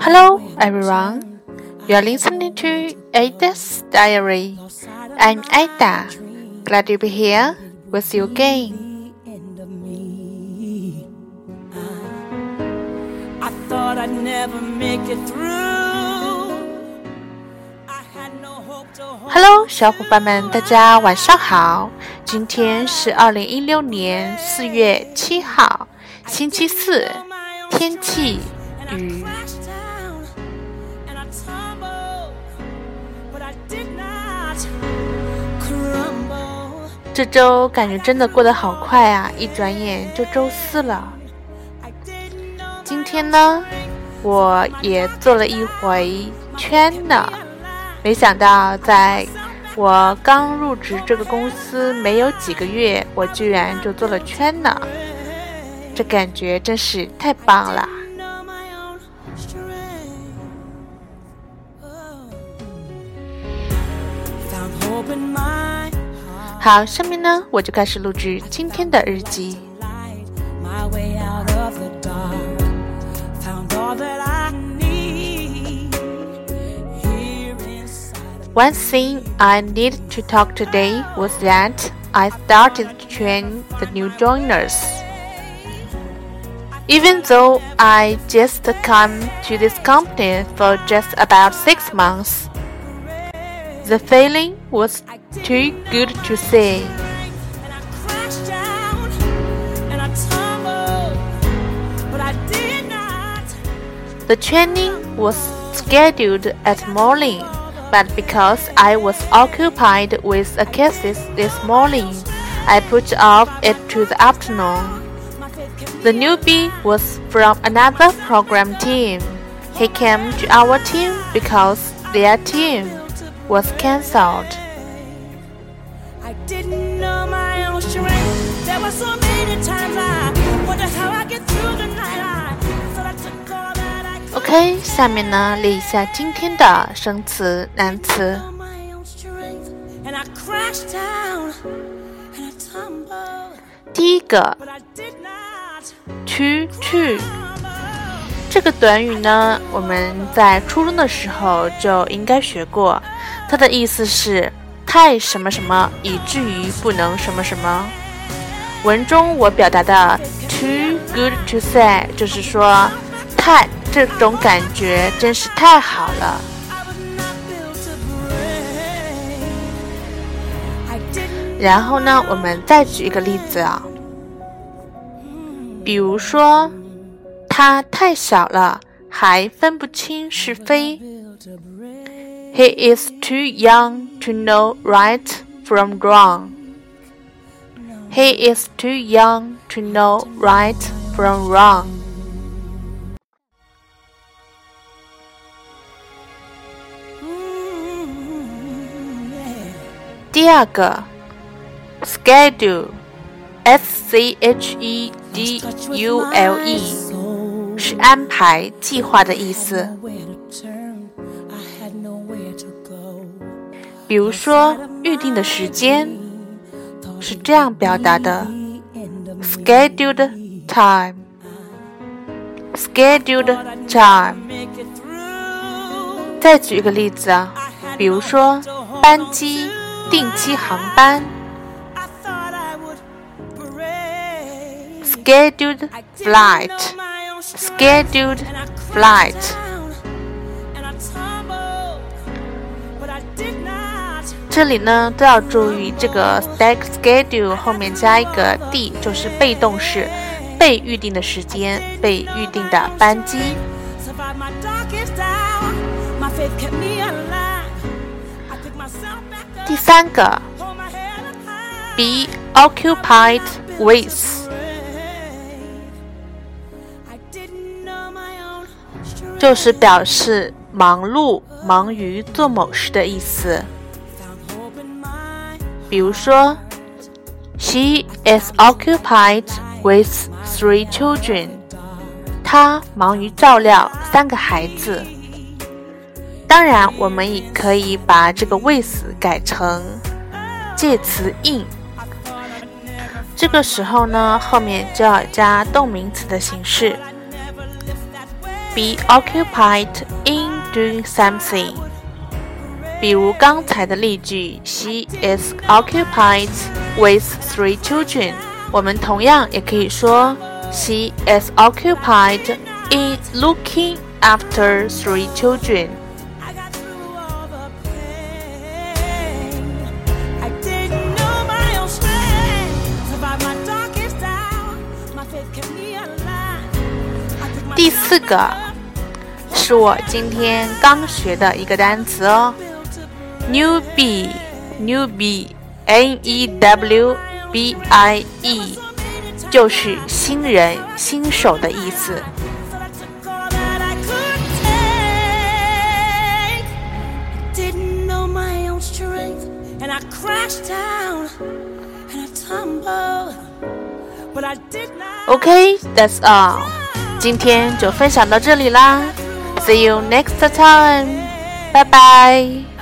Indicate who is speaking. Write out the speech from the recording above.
Speaker 1: Hello, everyone. You are listening to Ada's Diary. I'm Ada. Glad to be here with you again.
Speaker 2: I thought I'd never make it through.
Speaker 1: Hello，小伙伴们，大家晚上好。今天是二零一六年四月七号，星期四，天气雨。
Speaker 2: crashed down and I tumbled, but I did not crumble.
Speaker 1: 这周感觉真的过得好快啊，一转眼就周四了。
Speaker 2: I didn't know
Speaker 1: 今天呢，我也做了一回圈呢。没想到，在我刚入职这个公司没有几个月，我居然就做了圈呢。这感觉真是太棒了.
Speaker 2: Oh.
Speaker 1: 好，下面呢，我就开始录制今天的日记。One thing I need to talk today was that I started to train the new joiners. Even though I just come to this company for just about six months, the feeling was too good to say. The training was scheduled at morning, but because I was occupied with a cases this morning, I put off it to the afternoon. The newbie was from another program team. He came to our team because their team was cancelled.
Speaker 2: I didn't know my own strength. There were so many times I wonder how I get through the night.
Speaker 1: OK，下面呢列一下今天的生词、难词。第一个去
Speaker 2: crumble.
Speaker 1: 这个短语呢，我们在初中的时候就应该学过，它的意思是太什么什么，以至于不能什么什么。文中我表达的 too good to say，就是说太这种感觉真是太好了。然后呢，我们再举一个例子啊，比如说他太小了，还分不清是非 He is too young to know right from wrong. He is too young to know right from wrong. 第二个，schedule，s c h e d u l e，是安排、计划的意思。
Speaker 2: Nowhere to turn, I had nowhere to go.
Speaker 1: 比如说，预定的时间是这样表达的
Speaker 2: The end of me.
Speaker 1: ：scheduled time。scheduled time。
Speaker 2: Make it through.
Speaker 1: 再举一个例子啊，比如说班机、 定期航班 scheduled
Speaker 2: flight，scheduled
Speaker 1: flight 这里呢都要注意这个 stack schedule 后面加一个 d，就是被动式，被预定的时间，被预定的班机。第三个 be occupied with，就是表示忙碌、忙于做某事的意思。比如说，She is occupied with three children。她忙于照料三个孩子。当然，我们也可以把这个 with 改成介词 in。这个时候呢，后面就要加动名词的形式，be occupied in doing something。比如刚才的例句，She is occupied with three children。我们同样也可以说，She is occupied in looking after three children。第四个是我今天刚学的一个单词哦，newbie，newbie，n e w b i e，就是新人、新手的意思。OK，that's all。今天就分享到这里啦，See you next time，拜拜。